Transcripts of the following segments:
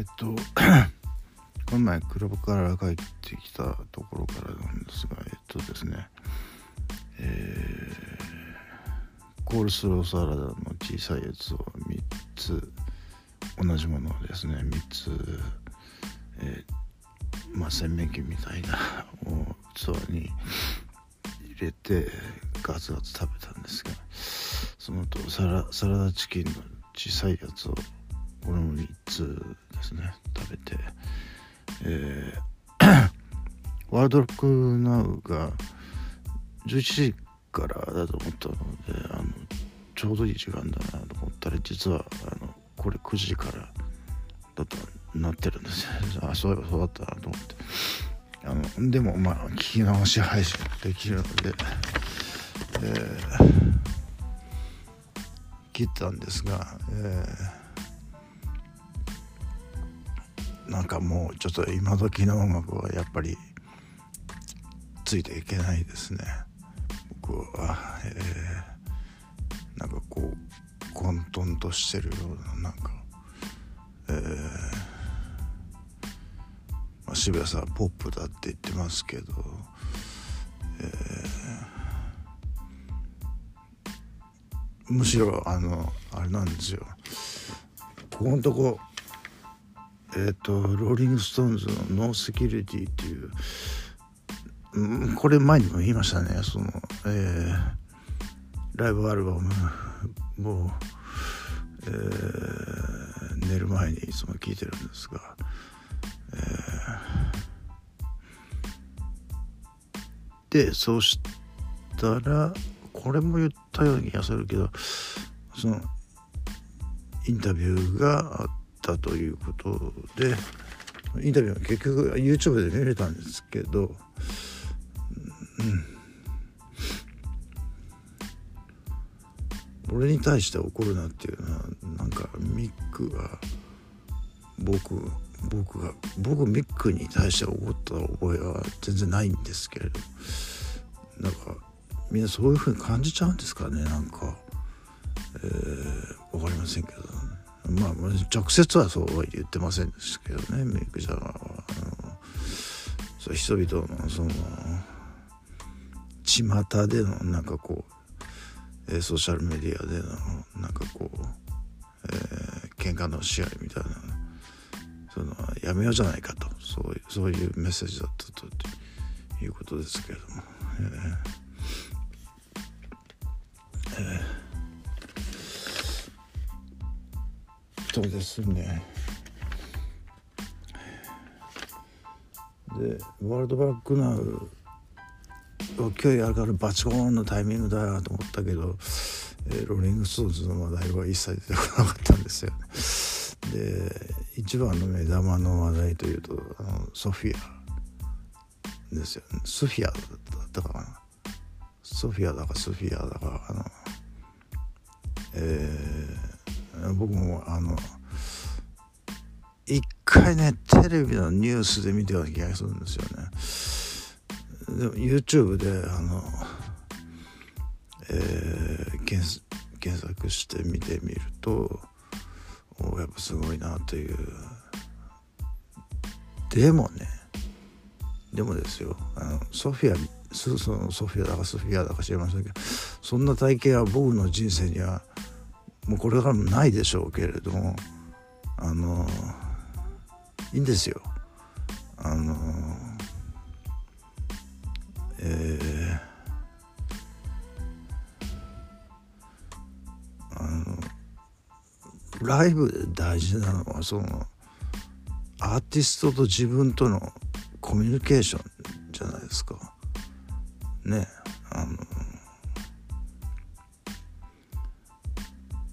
えっと この前クラブから帰ってきたところからなんですがえっとですねえー、コールスローサラダの小さいやつを3つ同じものをですね3つ、えー、まあ洗面器みたいなを 器に入れてガツガツ食べたんですがそのとサラサラダチキンの小さいやつをこれも3つですね食べて。えー、ワールドロックナウが11時からだと思ったのであのちょうどいい時間だなと思ったら実はあのこれ9時からだとなってるんです。よ あそういえばそうだったなと思って。あのでもまあ聞き直し配信できるので、えー、切ったんですが、えーなんかもうちょっと今時の音楽はやっぱりついていけないですね。僕は、えー、なんかこう混沌としてるようななんかえー、まあ、渋谷さんポップだって言ってますけどえー、むしろあのあれなんですよ。ここのとこえっ、ー、とローリング・ストーンズの「 No Security」っていう、うん、これ前にも言いましたねその、えー、ライブアルバム。を、えー、寝る前にいつも聴いてるんですが、えー、でそうしたらこれも言ったような気がするけどそのインタビューがあってったということでインタビューは結局 YouTube で見れたんですけど、うん、俺に対して怒るなっていうのはなんかミックが僕僕が僕ミックに対して怒った覚えは全然ないんですけれどなんかみんなそういうふうに感じちゃうんですかねなんか、えー、分かりませんけど。まあ直接はそうは言ってませんでしたけどねメイク・ジャガーは。あのそう人々のその巷でのなんかこう、えー、ソーシャルメディアでのなんかこう、えー、喧嘩の試合みたいなそのやめようじゃないかと。そういうそういうメッセージだったということですけれども。えー。そうですね。でワールドバックナウ今日やるからバチコーンのタイミングだなと思ったけど、えー、ローリング・ストーンズの話題は一切出てこなかったんですよ。ねで一番の目玉の話題というとあのソフィアですよね。ソフィアだったかな。ソフィアだかソフィアだかあのえ僕もあの一回ねテレビのニュースで見たような気がするんですよね。でも YouTube であの、えー、検検索して見てみるとおやっぱすごいなという。でもねでもですよ。あのソフィアスーソのソフィアだかソフィアだか知りませんけどそんな体型は僕の人生にはもうこれからもないでしょうけれどもあのいいんですよ。あのえー、あのライブで大事なのはそのアーティストと自分とのコミュニケーションじゃないですか。ねあの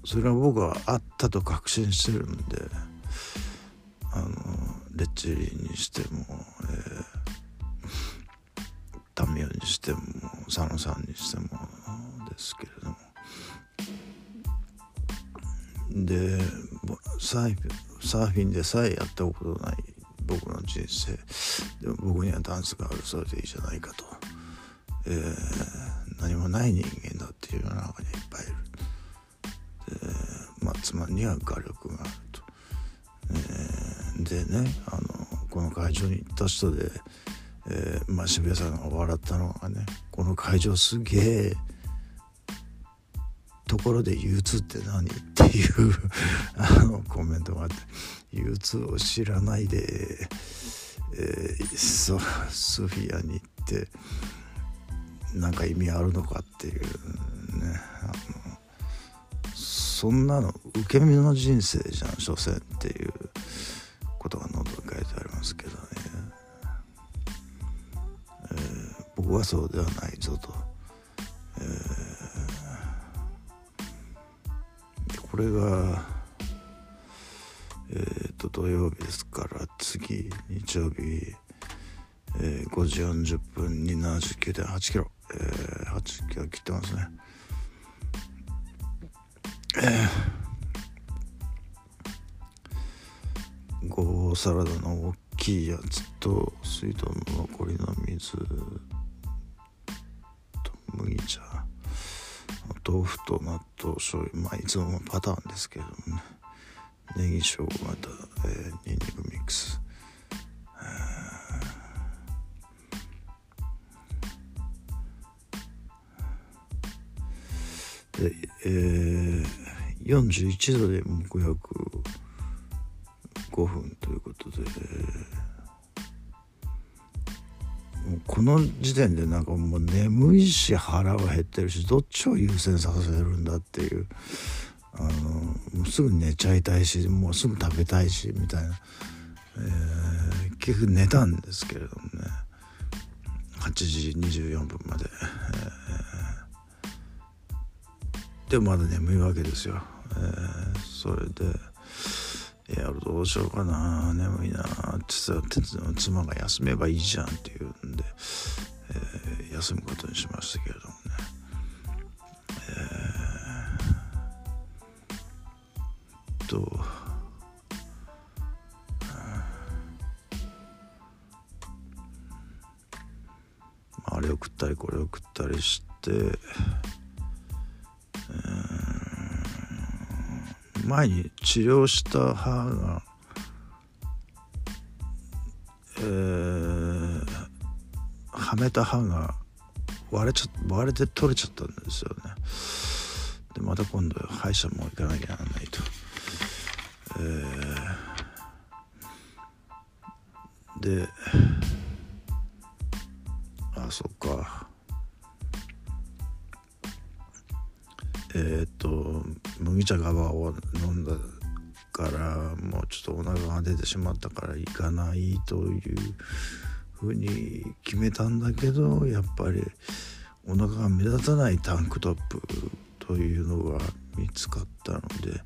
それは僕はあったと確信してるんであのレッチリにしても、えー、タミヤにしても佐野さんにしてもですけれども。でサーフィンでさえやったことない僕の人生。でも僕にはダンスがあるそれでいいじゃないかと、えー、何もない人間だっていう中にには画力があると、えー、でねあのこの会場に行った人で、えー、まあ、渋谷さんが笑ったのがねこの会場すげえところで憂鬱って何？っていう あのコメントがあって憂鬱を知らないで、えー、ソフィアに行って何か意味あるのかっていうねあのそんなの受け身の人生じゃん所詮っていうことが喉に書いてありますけどね、えー、僕はそうではないぞと、えー、これがえっ、と土曜日ですから次日曜日、えー、5時40分に79.8キロ、えー、8キロ切ってますね、ゴーサラダの大きいやつと水道の残りの水と麦茶豆腐と納豆醤油まあいつもパターンですけどもね。ネギ生姜と、えー、ニンニクミックス。で、えー、41度で木約5分ということで、もうこの時点でなんかもう眠いし腹は減ってるしどっちを優先させるんだっていうあのもうすぐ寝ちゃいたいしもうすぐ食べたいしみたいな、えー、結局寝たんですけれどもね。8時24分まで、でもまだ眠いわけですよ、えー、それで「いやどうしようかな。眠いな」ってさ妻が休めばいいじゃんっていうんで、えー、休むことにしましたけれどもね、えーとあれを食ったりこれを食ったりして前に治療した歯がえー、はめた歯が割れちゃ割れて取れちゃったんですよねでまた今度歯医者も行かなきゃならないと。えー、で茶ガバを飲んだからもうちょっとお腹が出てしまったから行かないというふうに決めたんだけどやっぱりお腹が目立たないタンクトップというのが見つかったので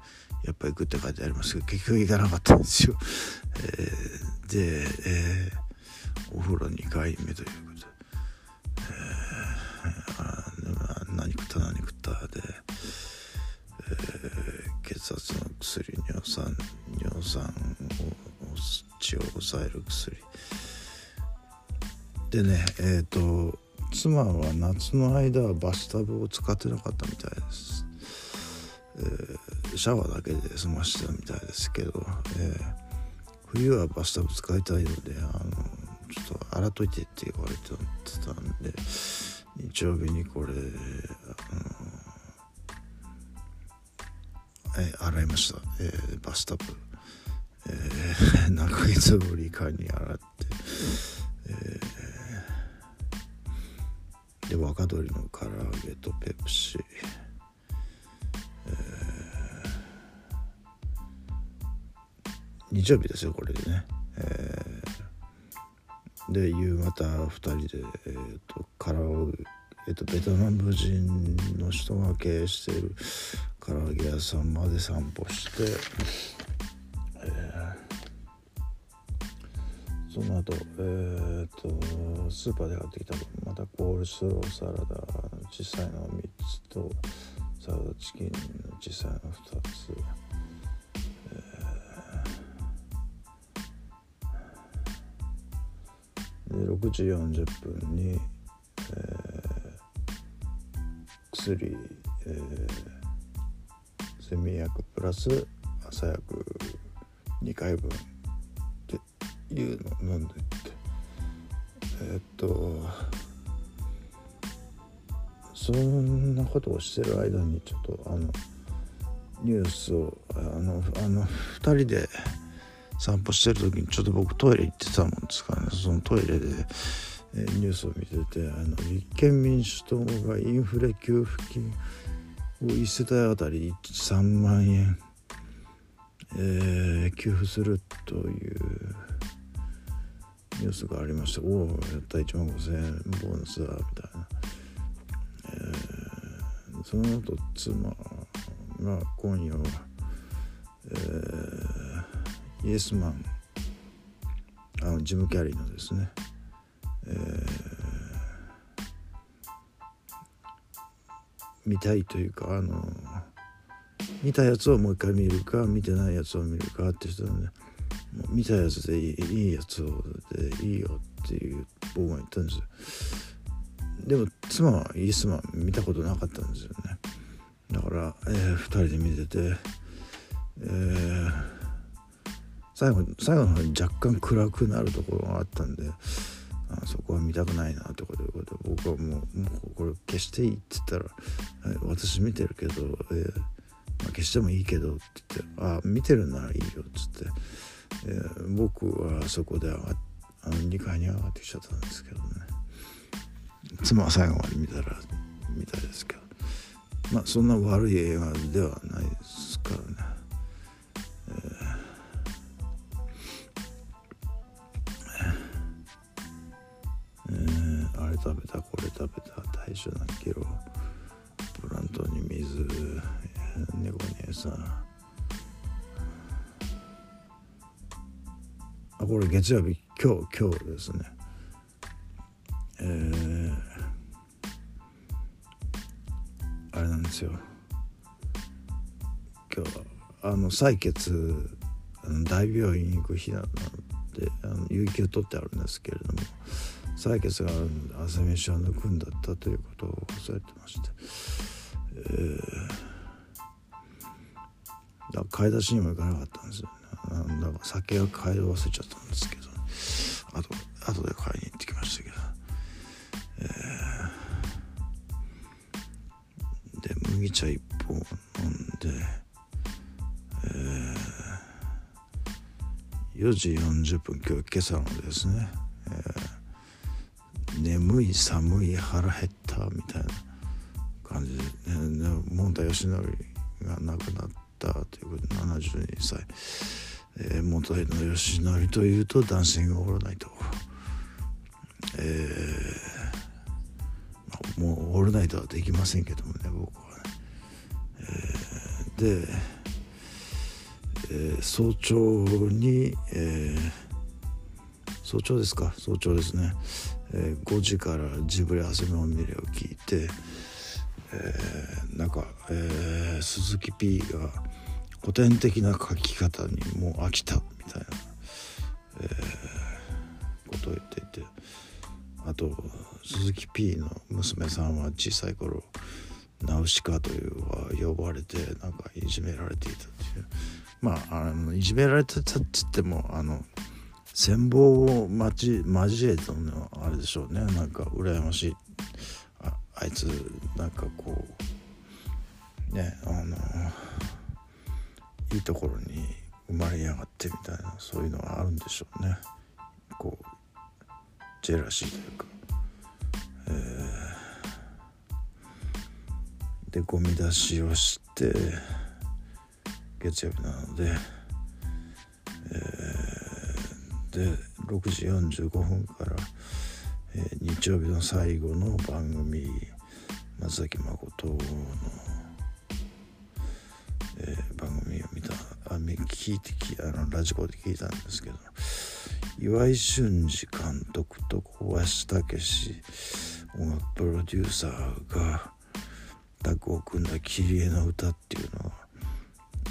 やっぱり行くって書いてありますけど結局行かなかったんですよ。えー、で、えー、お風呂2回目ということで、えー、何食った何食ったで、ー、血圧の薬尿酸尿酸を血を抑える薬でねえっ、ー、と妻は夏の間はバスタブを使ってなかったみたいです。えー、シャワーだけで済ましてたみたいですけど、え、冬はバスタブ使いたいのであのちょっと洗っといてって言われてたんで日曜日にこれ、あのえー、洗いました、えー、バスタブ、えー、何ヶ月ぶりかに洗って、えー、で若鶏の唐揚げとペプシ。日曜日ですよこれでね、えー、で夕方2人で、えーと、カラオえーと、ベトナム人の人が経営している唐揚げ屋さんまで散歩して、えー、その後、えーとスーパーで買ってきたまたコールスローサラダ小さいの3つとサラダチキンの小さいの2つ。で6時40分に、えー、薬、えー、睡眠薬プラス朝薬2回分っていうのなんでって。え、っとそんなことをしてる間にちょっとあのニュースをあのあの2人で散歩してる時にちょっと僕トイレ行ってたもんですからね。そのトイレで、え、ニュースを見ててあの立憲民主党がインフレ給付金1世帯あたり3万円、えー、給付するというニュースがありましたおおやった1万5000円ボーナスだみたいな、えー、その後妻が今夜は、えー、イエスマンあのジム・キャリーのですね、えー、見たいというかあの見たやつをもう一回見るか見てないやつを見るかって人なんで見たやつでいいいいやつをでいいよっていう僕が言ったんですでも妻はイエスマン見たことなかったんですよね。だから、えー、2人で見てて、えー、最後最後の方に若干暗くなるところがあったんでそこは見たくないなってことで僕はもうもうこれ消していいって言ったら「私見てるけど、えーまあ、消してもいいけど」って言って「あ見てるならいいよ」っつって、えー、僕はそこで上があの2階に上がってきちゃったんですけどね。妻は最後まで見たら見たいですけど。まあそんな悪い映画では曜日。今日今日ですね。えーあれなんですよ。今日あの採血あの大病院に行く日なのであの有給取ってあるんですけれども採血があるので朝飯を抜くんだったということを忘れてまして、えー、だ買い出しにも行かなかったんですよね。だか酒は買い忘れちゃったんですけど、茶1本飲んで、えー、4時40分今日今朝のですね、えー、眠い寒い腹減ったみたいな感じで、ね、問題義則が亡くなったということで72歳、えー、元井の義則というとダンシングオールナイトえー、もうオールナイトはできませんけども。で、えー、早朝に、えー、早朝ですか？早朝ですね、えー、5時からジブリ汗まみれを聞いて、えー、なんか、えー、鈴木 P が古典的な書き方にもう飽きたみたいな、えー、ことを言っていてあと鈴木 P の娘さんは小さい頃ナウシカというは呼ばれてなんかいじめられていたっていうまああのいじめられてたっつってもあの戦望を交えたのあれでしょうね。なんか羨ましいああいつなんかこうねあのいいところに生まれやがってみたいなそういうのはあるんでしょうね。こうジェラシーというか、えー。でゴミ出しをして月曜日なので、えー、で6時45分から、えー、日曜日の最後の番組松崎誠の、えー、番組を見たあ聞いてきあのラジコで聞いたんですけど岩井俊二監督と小林武史音楽プロデューサーがタッグを組んだ「キリエのうた」っていうのは、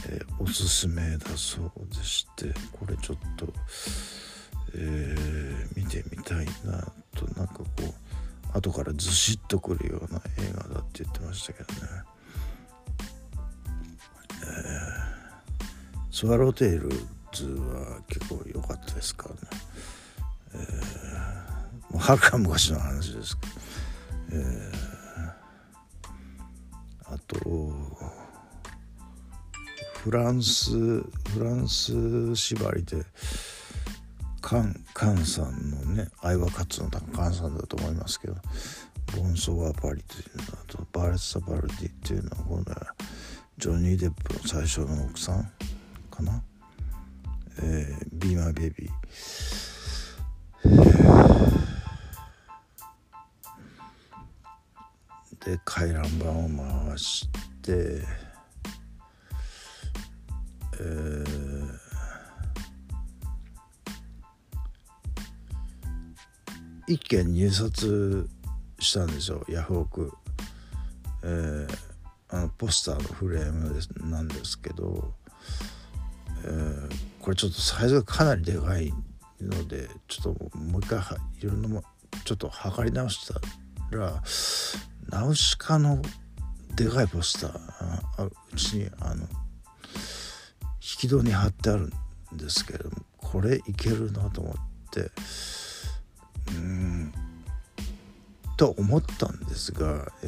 えー、おすすめだそうでしてこれちょっと、えー、見てみたいなとなんかこう後からずしっとくるような映画だって言ってましたけどね、えー、スワローテイルズは結構良かったですからね。はるか昔の話ですけど、えー、あとフランスフランス縛りでカンカンさんのね愛は勝つのカンさんだと思いますけどボンソワ・パリというのとバレッサ・バルディっていうのは今度はジョニー・デップの最初の奥さんかな、えー、ビーマーベビー。で回覧板を回してえー、一件入札したんですよヤフオク、えー、あのポスターのフレームですなんですけど、えー、これちょっとサイズがかなりでかいのでちょっともう一回いろんなもちょっと測り直したらナウシカのでかいポスターあうちにあの引き戸に貼ってあるんですけれどもこれいけるなと思ってうんと思ったんですが、え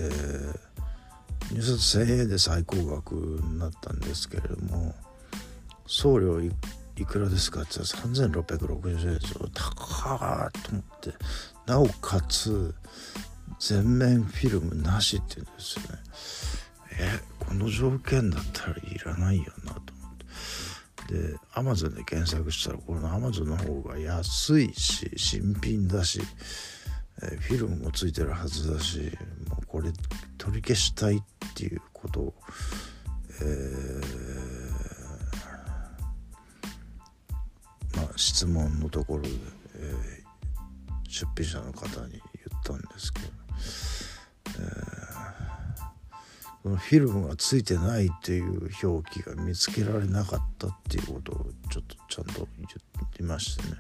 ー、入札1,000円で最高額になったんですけれども送料いくらですかって言ったら3660円ですよ。高ーと思ってなおかつ全面フィルムなしって言うんですよね。えこの条件だったらいらないよなと思って。でアマゾンで検索したらこのアマゾンの方が安いし新品だし、えフィルムもついてるはずだしもうこれ取り消したいっていうことを、えー、まあ質問のところで、えー、出品者の方に言ったんですけど。そのフィルムがついてないっていう表記が見つけられなかったっていうことをちょっとちゃんと言ってましてね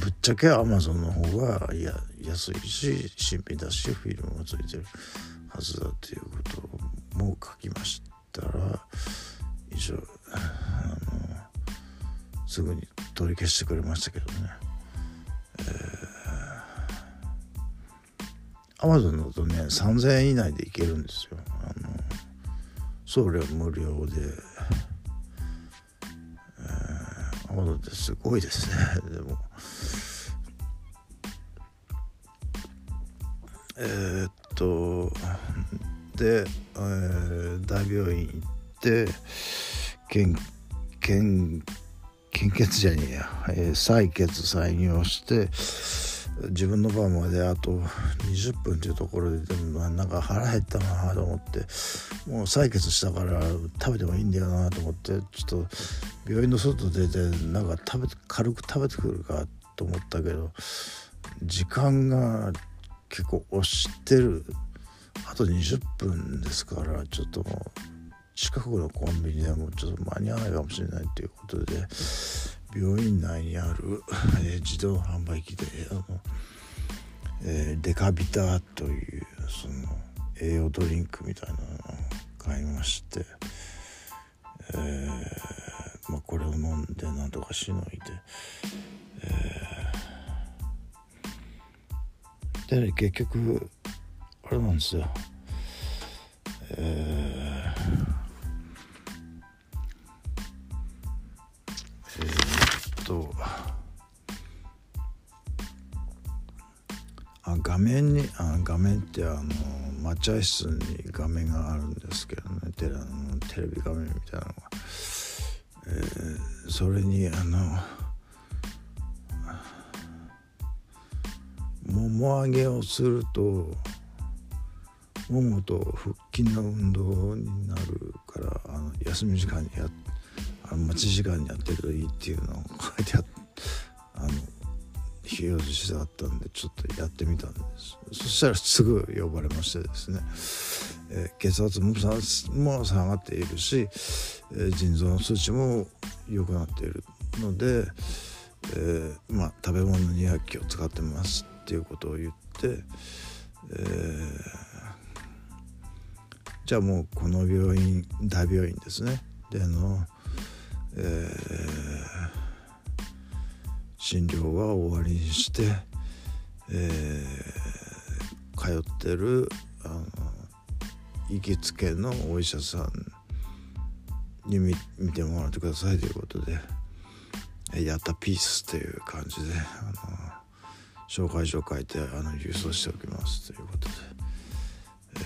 ぶっちゃけアマゾンの方がいや安いし新品だしフィルムがついてるはずだっていうことも書きましたら一応あのすぐに取り消してくれましたけどね。えーアマゾンだとね3000円以内でいけるんですよ。あの送料無料で、アマゾンってすごいですね。でも。えー、っとで、えー、大病院行って献献献血じゃねえや、えー、採血採尿して自分の番まであと20分っていうところででもなんか腹減ったなと思ってもう採血したから食べてもいいんだよなと思ってちょっと病院の外出てなんか食べ軽く食べてくるかと思ったけど時間が結構押してる。あと20分ですからちょっと近くのコンビニでもちょっと間に合わないかもしれないということで病院内にある、えー、自動販売機であの、えー、デカビタというその栄養ドリンクみたいなのを買いまして、えーまあ、これを飲んでなんとかしのいで、えー、で、結局あれなんですよ。えー画面にあ画面ってあの待合室に画面があるんですけどね。テレテレビ画面みたいなのが、えー、それにあのもも上げをするとももと腹筋の運動になるからあの休み時間にやあの待ち時間にやってるといいっていうのを書いてああの表示してあったんでちょっとやってみたんです。そしたらすぐ呼ばれましてですね、えー、血圧も下がっているし、えー、腎臓の数値も良くなっているので、えー、まあ食べ物には気を使ってますっていうことを言って、えじゃあもうこの病院大病院ですね。でのえー、診療は終わりにして、えー、通ってるあの行きつけのお医者さんに見てもらってくださいということで「やったピース」という感じであの紹介状書いてあの郵送しておきますということで、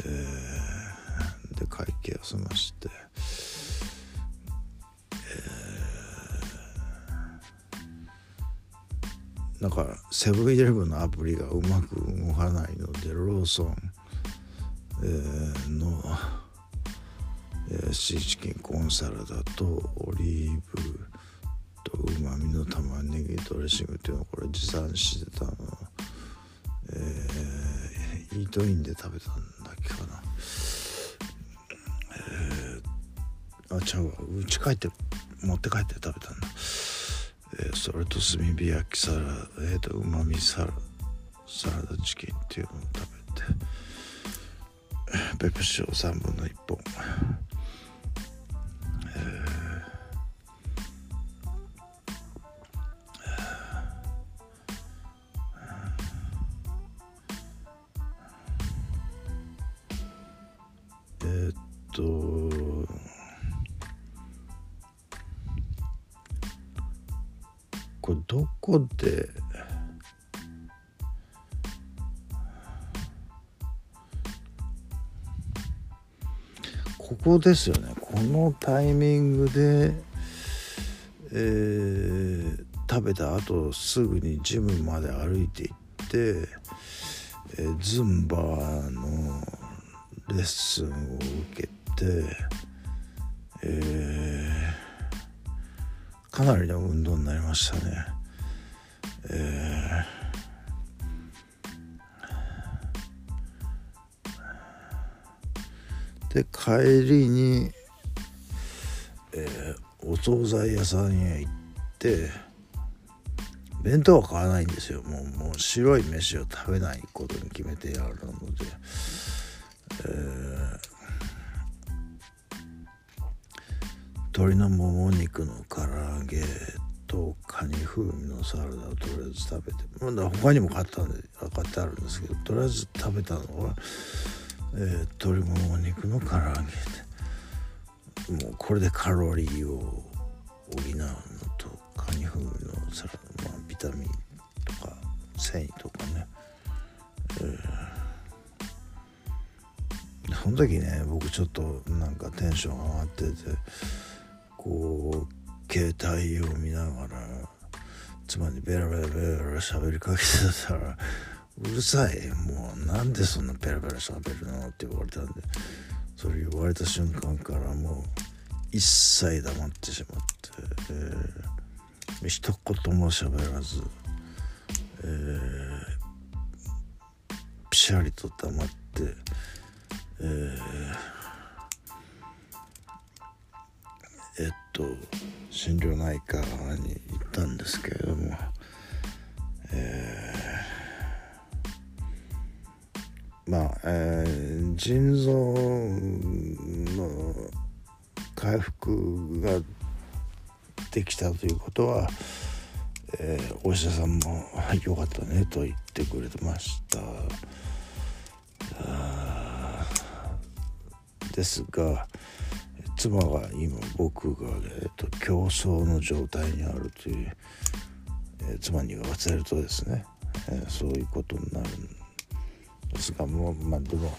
えー、で会計を済まして、なんかセブンイレブンのアプリがうまく動かないのでローソン、えー、の、えー、シーチキンコンサラダとオリーブとうまみの玉ねぎドレッシングっていうのをこれ持参してたの。えー、イートインで食べたんだっけかな。えー、あちゃうわ。うち帰って持って帰って食べたんだ。ー、それと炭火焼きサラえーとうまみサラサラダチキンっていうのを食べてペプシを3分の1本。こですよねこのタイミングで、えー、食べた後すぐにジムまで歩いていって、えー、ズンバのレッスンを受けて、えー、かなりの運動になりましたね。えー、で帰りに、えー、お惣菜屋さんへ行って弁当は買わないんですよもうもう白い飯を食べないことに決めてやるので。え鶏のもも肉の唐揚げとカニ風味のサラダをとりあえず食べてまだ他にも買ったんで買ってあるんですけどとりあえず食べたのは、えー、鶏もも肉の唐揚げでもうこれでカロリーを補うのとカニ風味のサラダ、まあ、ビタミンとか繊維とかね、えーその時ね僕ちょっとなんかテンション上がっててこう携帯を見ながら妻にベラベラベラベラ喋りかけてたら「うるさいもうなんでそんなベラベラ喋るの?」って言われたんでそれ言われた瞬間からもう一切黙ってしまって、えー、一言も喋らず、えー、ピシャリと黙って。えー、えっと心療内科に行ったんですけれども、えー、まあ、えー、腎臓の回復ができたということは、えー、お医者さんも「よかったね」と言ってくれてました。ですが妻が今僕が、えーと、競争の状態にあるという、えー、妻に言わせるとですね、えー、そういうことになるんですがもうまあでも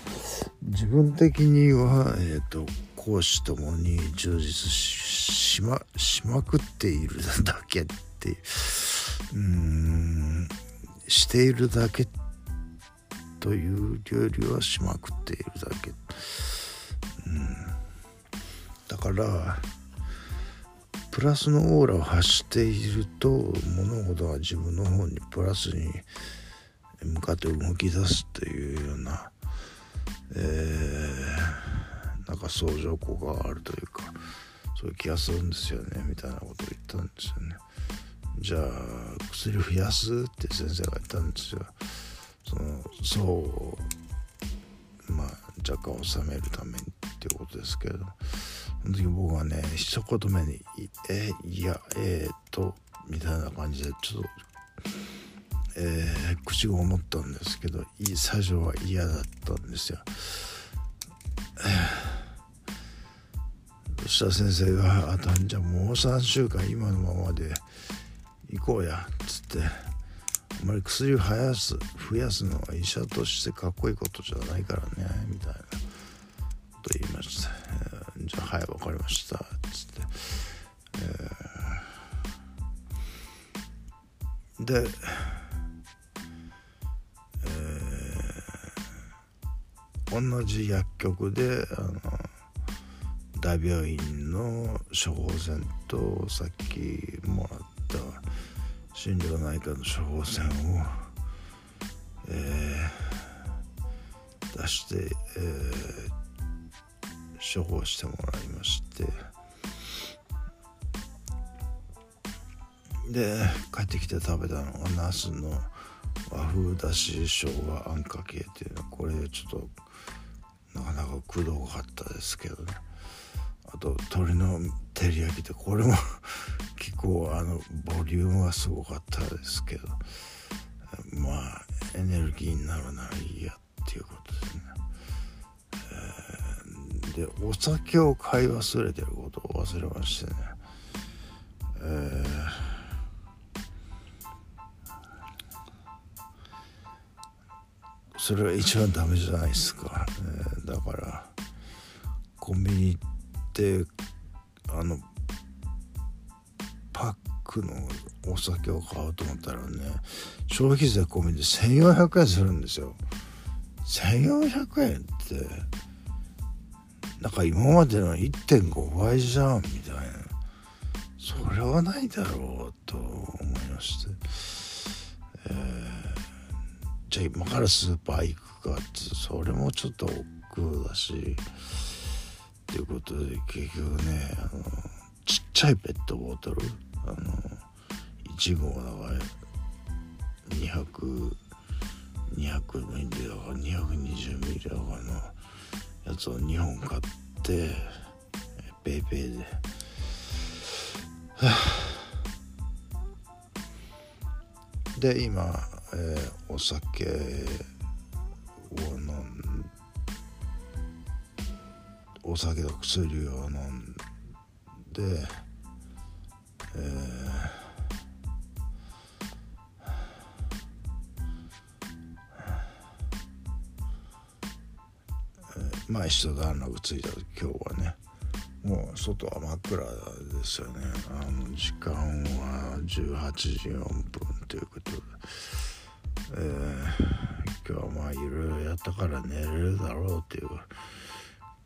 自分的には、えーと、講師ともに充実しましまくっているだけっていうんしているだけというよりはしまくっているだけうん。だからプラスのオーラを発していると物事が自分の方にプラスに向かって動き出すというような、えー、なんか相乗効果があるというかそういう気がするんですよねみたいなことを言ったんですよね。じゃあ薬を増やすって先生が言ったんですよ。そのそうまあ若干収めるためにっていうことですけどその時僕はね一言目に「えいやえー、っと」みたいな感じでちょっとえー、口ごもったんですけど最初は嫌だったんですよ。そしたら先生が「あとじゃもう3週間今のままで行こうや」っつって「あまり薬を増やす増やすのは医者としてかっこいいことじゃないからね」みたいなこと言いました。えー、じゃあはい分かりました」っつって。えー、で同じ薬局であの大病院の処方箋とさっきもらった心療内科の処方箋を、えー、出して、えー、処方してもらいましてで帰ってきて食べたのがナスの和風だし生姜あんかけっていうのはこれちょっとなかなかくどかったですけどね。あと鶏の照り焼きってこれも 結構あのボリュームはすごかったですけど。まあエネルギーになるならいいやっていうことですね、えー、でお酒を買い忘れてることを忘れましてね。えそれは一番ダメじゃないですか、えー、だからコンビニ行ってあのパックのお酒を買おうと思ったらね消費税込みで1400円するんですよ。1400円ってなんか今までの1.5倍じゃんみたいな。それはないだろうと。ゃあ今からスーパー行くかってそれもちょっと億劫だし。っていうことで結局ねあのちっちゃいペットボトルあの1合だから200 200ミリだから220ミリだからのやつを2本買って PayPayで、はあ、で今えー、お酒を飲んお酒と薬を飲んで、えー、まあ一段落ついた時今日はねもう外は真っ暗ですよねあの時間は18時4分ということで。えー、今日はまあいろいろやったから寝れるだろうっていう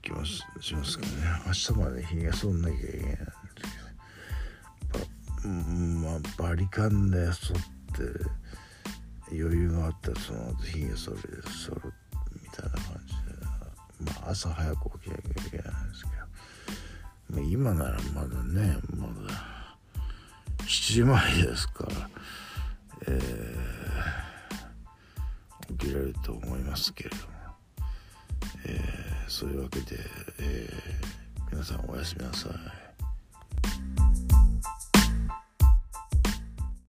気もしますけどね。明日までひげ剃んなきゃいけないんですけどまあバリカンで剃って余裕があったらその後ひげ剃りで剃るみたいな感じでまあ朝早く起きなきゃいけないんですけど、まあ、今ならまだねまだ7時前ですから。えー受けられると思いますけれども、えー、そういうわけで、えー、皆さんおやすみなさい。